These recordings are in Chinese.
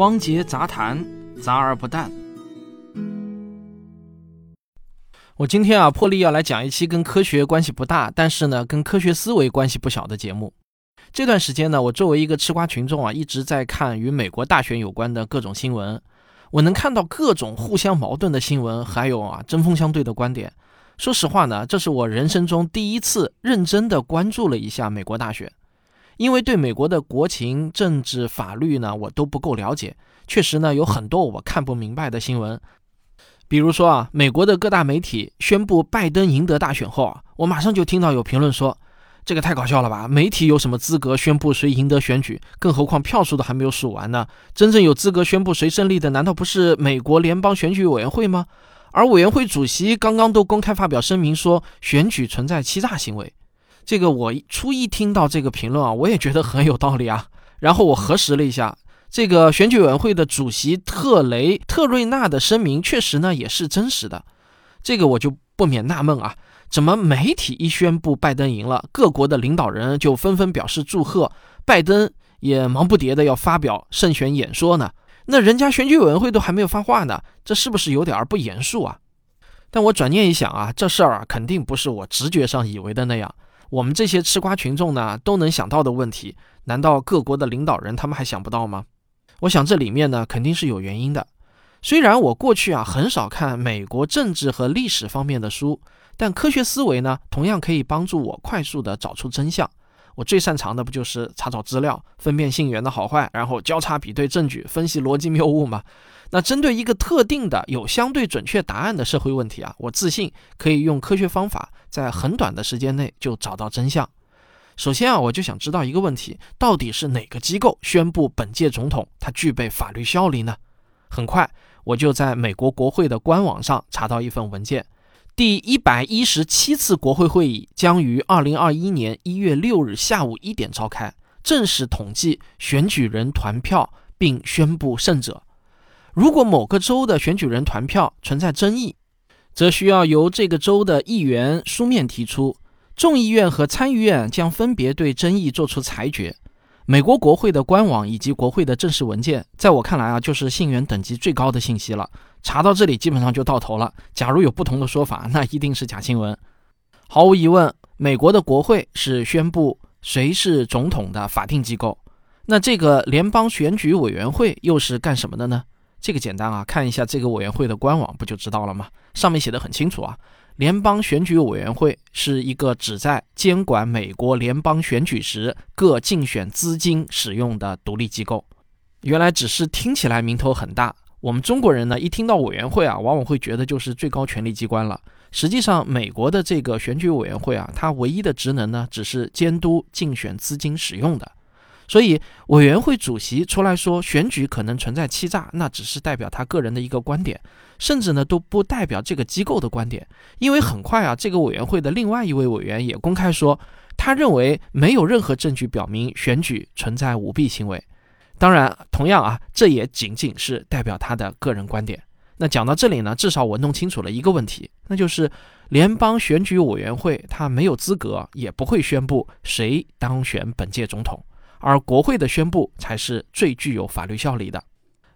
汪杰杂谈，杂而不淡。我今天啊，破例要来讲一期跟科学关系不大，但是呢，跟科学思维关系不小的节目。这段时间呢，我作为一个吃瓜群众啊，一直在看与美国大选有关的各种新闻。我能看到各种互相矛盾的新闻，还有啊针锋相对的观点。说实话呢，这是我人生中第一次认真的关注了一下美国大选。因为对美国的国情、政治、法律呢，我都不够了解，确实呢有很多我看不明白的新闻。比如说啊，美国的各大媒体宣布拜登赢得大选后啊，我马上就听到有评论说，这个太搞笑了吧？媒体有什么资格宣布谁赢得选举？更何况票数都还没有数完呢。真正有资格宣布谁胜利的，难道不是美国联邦选举委员会吗？而委员会主席刚刚都公开发表声明说，选举存在欺诈行为。这个我初一听到这个评论啊，我也觉得很有道理啊。然后我核实了一下，这个选举委员会的主席特雷特瑞纳的声明，确实呢也是真实的。这个我就不免纳闷啊，怎么媒体一宣布拜登赢了，各国的领导人就纷纷表示祝贺，拜登也忙不迭的要发表胜选演说呢？那人家选举委员会都还没有发话呢，这是不是有点儿不严肃啊？但我转念一想啊，这事儿啊肯定不是我直觉上以为的那样。我们这些吃瓜群众呢，都能想到的问题，难道各国的领导人他们还想不到吗？我想这里面呢，肯定是有原因的。虽然我过去啊很少看美国政治和历史方面的书，但科学思维呢，同样可以帮助我快速的找出真相。我最擅长的不就是查找资料，分辨信源的好坏，然后交叉比对证据，分析逻辑谬误吗？那针对一个特定的有相对准确答案的社会问题啊，我自信可以用科学方法在很短的时间内就找到真相。首先啊，我就想知道一个问题：到底是哪个机构宣布本届总统他具备法律效力呢？很快，我就在美国国会的官网上查到一份文件：第一百一十七次国会会议将于二零二一年一月六日下午一点召开，正式统计选举人团票并宣布胜者。如果某个州的选举人团票存在争议，则需要由这个州的议员书面提出，众议院和参议院将分别对争议作出裁决。美国国会的官网以及国会的正式文件，在我看来啊，就是信源等级最高的信息了。查到这里，基本上就到头了。假如有不同的说法，那一定是假新闻。毫无疑问，美国的国会是宣布谁是总统的法定机构。那这个联邦选举委员会又是干什么的呢？这个简单啊，看一下这个委员会的官网不就知道了吗？上面写的很清楚啊，联邦选举委员会是一个旨在监管美国联邦选举时各竞选资金使用的独立机构。原来只是听起来名头很大，我们中国人呢一听到委员会啊，往往会觉得就是最高权力机关了。实际上，美国的这个选举委员会啊，它唯一的职能呢，只是监督竞选资金使用的。所以，委员会主席出来说选举可能存在欺诈，那只是代表他个人的一个观点，甚至呢都不代表这个机构的观点。因为很快啊，这个委员会的另外一位委员也公开说，他认为没有任何证据表明选举存在舞弊行为。当然，同样啊，这也仅仅是代表他的个人观点。那讲到这里呢，至少我弄清楚了一个问题，那就是联邦选举委员会他没有资格，也不会宣布谁当选本届总统。而国会的宣布才是最具有法律效力的。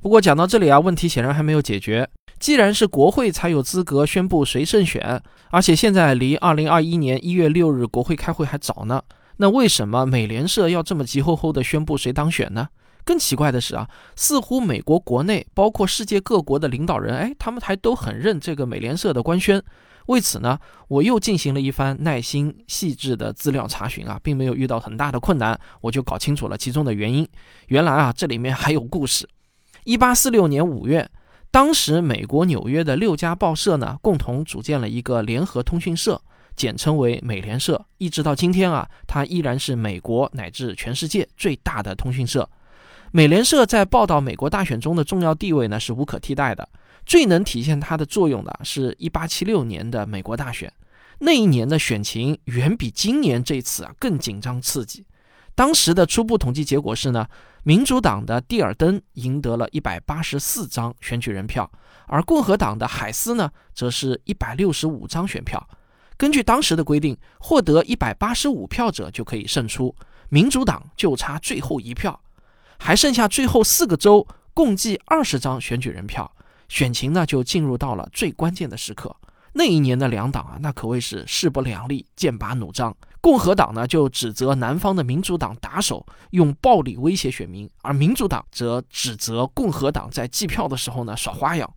不过讲到这里啊，问题显然还没有解决。既然是国会才有资格宣布谁胜选，而且现在离二零二一年一月六日国会开会还早呢，那为什么美联社要这么急吼吼地宣布谁当选呢？更奇怪的是啊，似乎美国国内包括世界各国的领导人，哎，他们还都很认这个美联社的官宣。为此呢，我又进行了一番耐心细致的资料查询啊，并没有遇到很大的困难，我就搞清楚了其中的原因。原来啊，这里面还有故事。一八四六年五月，当时美国纽约的六家报社呢，共同组建了一个联合通讯社，简称为美联社。一直到今天啊，它依然是美国乃至全世界最大的通讯社。美联社在报道美国大选中的重要地位呢，是无可替代的。最能体现它的作用的是1876年的美国大选，那一年的选情远比今年这次啊更紧张刺激。当时的初步统计结果是呢，民主党的蒂尔登赢得了一百八十四张选举人票，而共和党的海斯呢，则是一百六十五张选票。根据当时的规定，获得一百八十五票者就可以胜出，民主党就差最后一票，还剩下最后四个州。共计二十张选举人票，选情呢就进入到了最关键的时刻。那一年的两党啊，那可谓是势不两立，剑拔弩张。共和党呢就指责南方的民主党打手用暴力威胁选民，而民主党则指责共和党在计票的时候呢耍花样。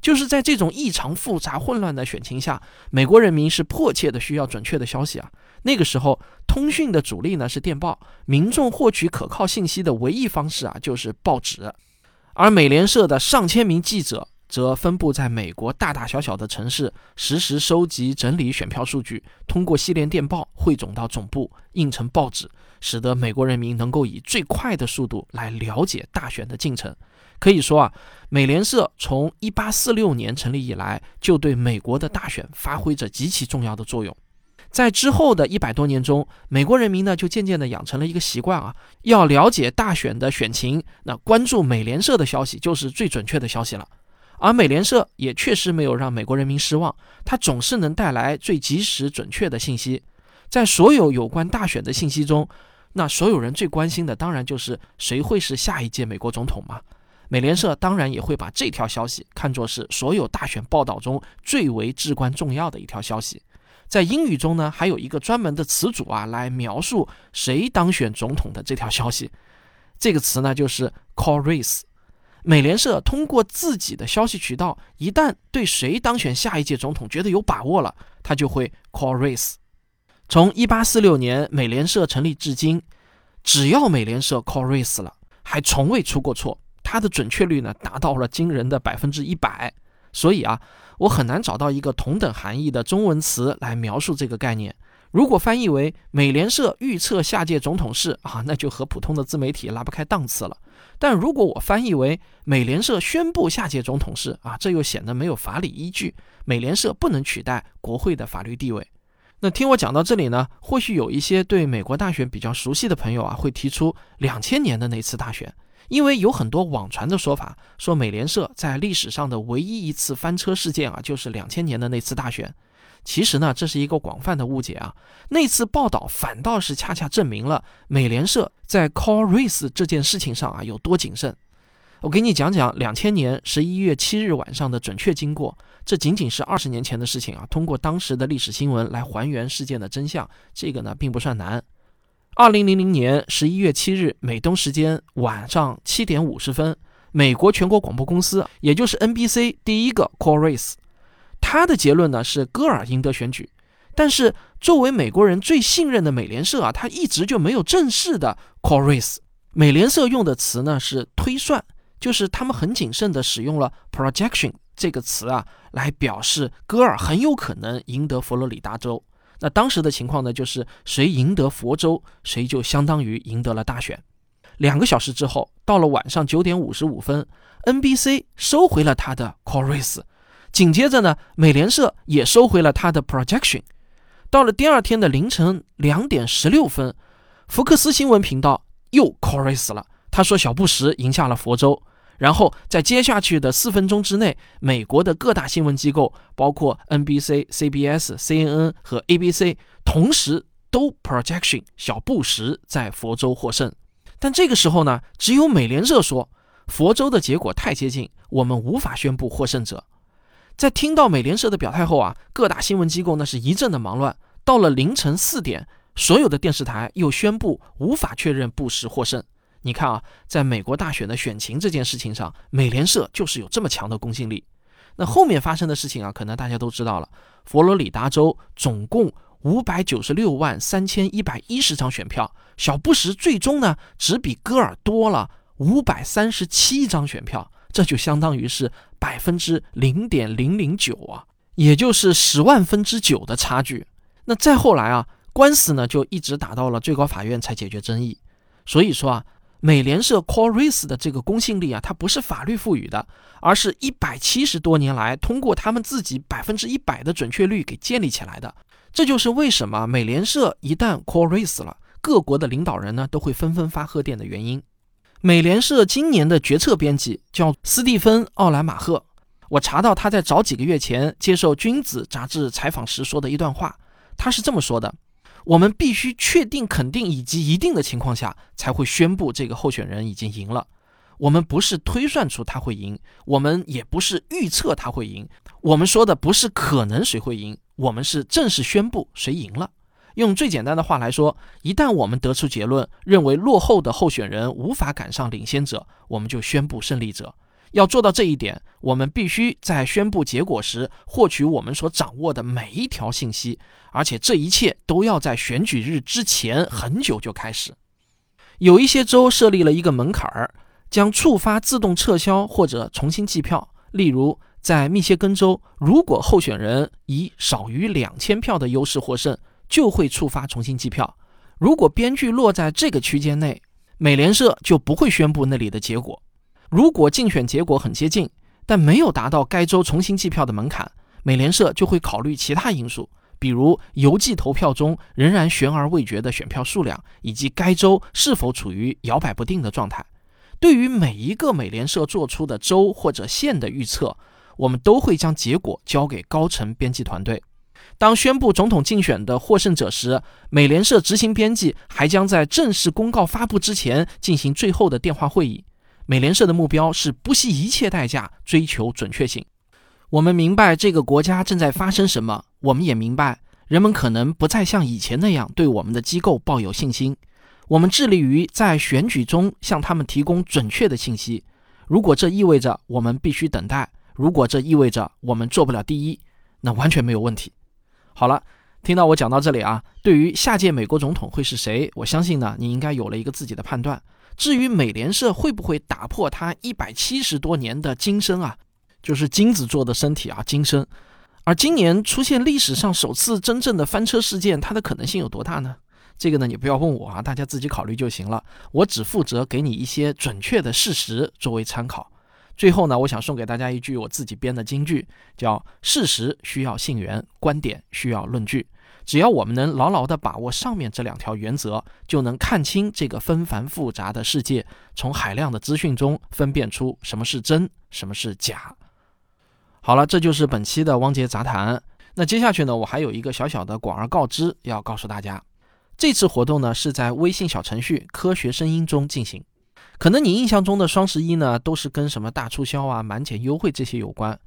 就是在这种异常复杂混乱的选情下，美国人民是迫切的需要准确的消息啊。那个时候，通讯的主力呢是电报，民众获取可靠信息的唯一方式啊就是报纸，而美联社的上千名记者。则分布在美国大大小小的城市，实时收集整理选票数据，通过系列电报汇总到总部，印成报纸，使得美国人民能够以最快的速度来了解大选的进程。可以说啊，美联社从1846年成立以来，就对美国的大选发挥着极其重要的作用。在之后的一百多年中，美国人民呢就渐渐地养成了一个习惯啊，要了解大选的选情，那关注美联社的消息就是最准确的消息了。而美联社也确实没有让美国人民失望，它总是能带来最及时、准确的信息。在所有有关大选的信息中，那所有人最关心的当然就是谁会是下一届美国总统嘛。美联社当然也会把这条消息看作是所有大选报道中最为至关重要的一条消息。在英语中呢，还有一个专门的词组啊，来描述谁当选总统的这条消息。这个词呢，就是 call race。美联社通过自己的消息渠道，一旦对谁当选下一届总统觉得有把握了，他就会 call race。从1846年美联社成立至今，只要美联社 call race 了，还从未出过错，它的准确率呢达到了惊人的百分之一百。所以啊，我很难找到一个同等含义的中文词来描述这个概念。如果翻译为美联社预测下届总统是啊，那就和普通的自媒体拉不开档次了。但如果我翻译为美联社宣布下届总统是啊，这又显得没有法理依据。美联社不能取代国会的法律地位。那听我讲到这里呢，或许有一些对美国大选比较熟悉的朋友啊，会提出两千年的那次大选，因为有很多网传的说法，说美联社在历史上的唯一一次翻车事件啊，就是两千年的那次大选。其实呢，这是一个广泛的误解啊。那次报道反倒是恰恰证明了美联社在 call race 这件事情上啊有多谨慎。我给你讲讲两千年十一月七日晚上的准确经过。这仅仅是二十年前的事情啊。通过当时的历史新闻来还原事件的真相，这个呢并不算难。二零零零年十一月七日美东时间晚上七点五十分，美国全国广播公司，也就是 NBC 第一个 call race。他的结论呢是戈尔赢得选举，但是作为美国人最信任的美联社啊，他一直就没有正式的 call race。美联社用的词呢是推算，就是他们很谨慎的使用了 projection 这个词啊，来表示戈尔很有可能赢得佛罗里达州。那当时的情况呢，就是谁赢得佛州，谁就相当于赢得了大选。两个小时之后，到了晚上九点五十五分，NBC 收回了他的 call race。紧接着呢，美联社也收回了他的 projection。到了第二天的凌晨两点十六分，福克斯新闻频道又 chorus 了。他说小布什赢下了佛州。然后在接下去的四分钟之内，美国的各大新闻机构，包括 NBC、CBS、CNN 和 ABC，同时都 projection 小布什在佛州获胜。但这个时候呢，只有美联社说佛州的结果太接近，我们无法宣布获胜者。在听到美联社的表态后啊，各大新闻机构那是一阵的忙乱。到了凌晨四点，所有的电视台又宣布无法确认布什获胜。你看啊，在美国大选的选情这件事情上，美联社就是有这么强的公信力。那后面发生的事情啊，可能大家都知道了。佛罗里达州总共五百九十六万三千一百一十张选票，小布什最终呢只比戈尔多了五百三十七张选票。这就相当于是百分之零点零零九啊，也就是十万分之九的差距。那再后来啊，官司呢就一直打到了最高法院才解决争议。所以说啊，美联社 core race 的这个公信力啊，它不是法律赋予的，而是一百七十多年来通过他们自己百分之一百的准确率给建立起来的。这就是为什么美联社一旦 core race 了，各国的领导人呢都会纷纷发贺电的原因。美联社今年的决策编辑叫斯蒂芬·奥兰马赫。我查到他在早几个月前接受《君子》杂志采访时说的一段话，他是这么说的：“我们必须确定、肯定以及一定的情况下，才会宣布这个候选人已经赢了。我们不是推算出他会赢，我们也不是预测他会赢，我们说的不是可能谁会赢，我们是正式宣布谁赢了。用最简单的话来说，一旦我们得出结论，认为落后的候选人无法赶上领先者，我们就宣布胜利者。要做到这一点，我们必须在宣布结果时获取我们所掌握的每一条信息，而且这一切都要在选举日之前很久就开始。有一些州设立了一个门槛儿，将触发自动撤销或者重新计票。例如，在密歇根州，如果候选人以少于两千票的优势获胜，就会触发重新计票。如果编剧落在这个区间内，美联社就不会宣布那里的结果。如果竞选结果很接近，但没有达到该州重新计票的门槛，美联社就会考虑其他因素，比如邮寄投票中仍然悬而未决的选票数量，以及该州是否处于摇摆不定的状态。对于每一个美联社做出的州或者县的预测，我们都会将结果交给高层编辑团队。当宣布总统竞选的获胜者时，美联社执行编辑还将在正式公告发布之前进行最后的电话会议。美联社的目标是不惜一切代价追求准确性。我们明白这个国家正在发生什么，我们也明白人们可能不再像以前那样对我们的机构抱有信心。我们致力于在选举中向他们提供准确的信息。如果这意味着我们必须等待，如果这意味着我们做不了第一，那完全没有问题。好了，听到我讲到这里啊，对于下届美国总统会是谁，我相信呢，你应该有了一个自己的判断。至于美联社会不会打破它一百七十多年的金身啊，就是金子做的身体啊，金身，而今年出现历史上首次真正的翻车事件，它的可能性有多大呢？这个呢，你不要问我啊，大家自己考虑就行了。我只负责给你一些准确的事实作为参考。最后呢，我想送给大家一句我自己编的金句，叫“事实需要信源，观点需要论据”。只要我们能牢牢地把握上面这两条原则，就能看清这个纷繁复杂的世界，从海量的资讯中分辨出什么是真，什么是假。好了，这就是本期的汪杰杂谈。那接下去呢，我还有一个小小的广而告之要告诉大家。这次活动呢是在微信小程序“科学声音”中进行。可能你印象中的双十一呢都是跟什么大促销啊、满减优惠这些有关，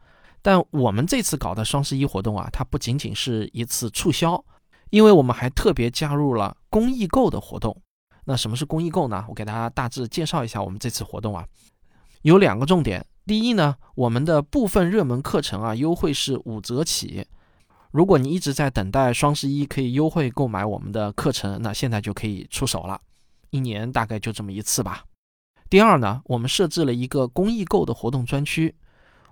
但我们这次搞的双十一活动啊，它不仅仅是一次促销。因为我们还特别加入了公益购的活动，那什么是公益购呢？我给大家大致介绍一下我们这次活动啊，有两个重点。第一呢，我们的部分热门课程啊，优惠是五折起。如果你一直在等待双十一可以优惠购买我们的课程，那现在就可以出手了。一年大概就这么一次吧。第二呢，我们设置了一个公益购的活动专区，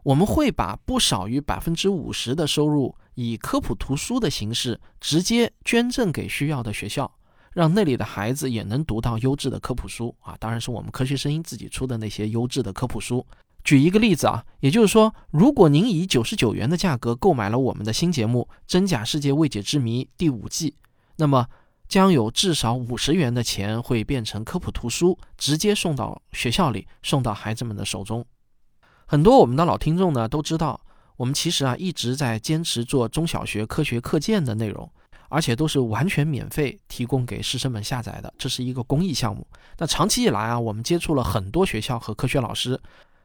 我们会把不少于百分之五十的收入。以科普图书的形式直接捐赠给需要的学校，让那里的孩子也能读到优质的科普书啊！当然是我们科学声音自己出的那些优质的科普书。举一个例子啊，也就是说，如果您以九十九元的价格购买了我们的新节目《真假世界未解之谜》第五季，那么将有至少五十元的钱会变成科普图书，直接送到学校里，送到孩子们的手中。很多我们的老听众呢都知道。我们其实啊一直在坚持做中小学科学课件的内容，而且都是完全免费提供给师生们下载的，这是一个公益项目。那长期以来啊，我们接触了很多学校和科学老师，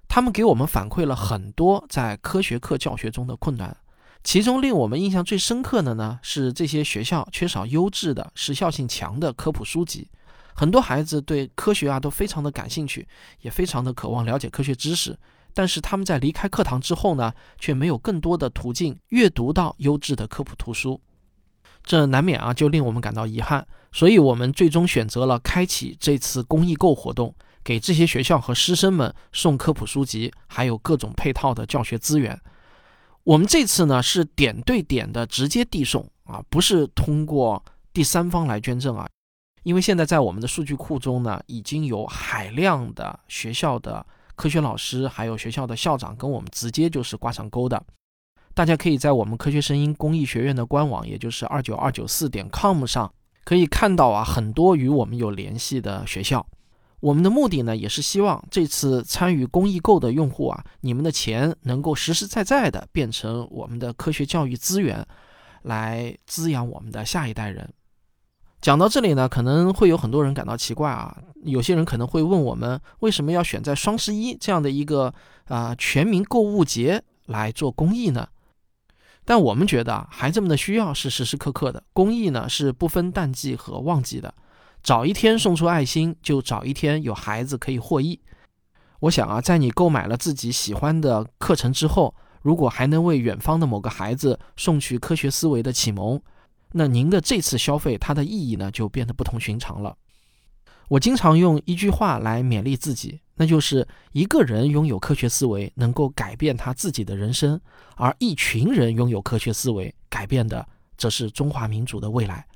他们给我们反馈了很多在科学课教学中的困难。其中令我们印象最深刻的呢，是这些学校缺少优质的、时效性强的科普书籍。很多孩子对科学啊都非常的感兴趣，也非常的渴望了解科学知识。但是他们在离开课堂之后呢，却没有更多的途径阅读到优质的科普图书，这难免啊就令我们感到遗憾。所以，我们最终选择了开启这次公益购活动，给这些学校和师生们送科普书籍，还有各种配套的教学资源。我们这次呢是点对点的直接递送啊，不是通过第三方来捐赠啊，因为现在在我们的数据库中呢，已经有海量的学校的。科学老师还有学校的校长跟我们直接就是挂上钩的，大家可以在我们科学声音公益学院的官网，也就是二九二九四点 com 上可以看到啊，很多与我们有联系的学校。我们的目的呢，也是希望这次参与公益购的用户啊，你们的钱能够实实在在的变成我们的科学教育资源，来滋养我们的下一代人。讲到这里呢，可能会有很多人感到奇怪啊，有些人可能会问我们，为什么要选在双十一这样的一个啊全民购物节来做公益呢？但我们觉得啊，孩子们的需要是时时刻刻的，公益呢是不分淡季和旺季的。早一天送出爱心，就早一天有孩子可以获益。我想啊，在你购买了自己喜欢的课程之后，如果还能为远方的某个孩子送去科学思维的启蒙，那您的这次消费它的意义呢，就变得不同寻常了。我经常用一句话来勉励自己，那就是一个人拥有科学思维，能够改变他自己的人生；而一群人拥有科学思维，改变的则是中华民族的未来。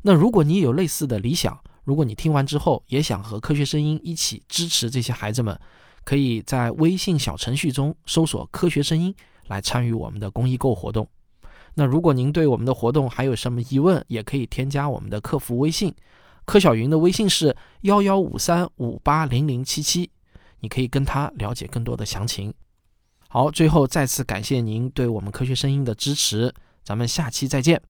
那如果你有类似的理想，如果你听完之后也想和科学声音一起支持这些孩子们，可以在微信小程序中搜索“科学声音”来参与我们的公益购活动。那如果您对我们的活动还有什么疑问，也可以添加我们的客服微信，柯小云的微信是幺幺五三五八零零七七，你可以跟他了解更多的详情。好，最后再次感谢您对我们科学声音的支持，咱们下期再见。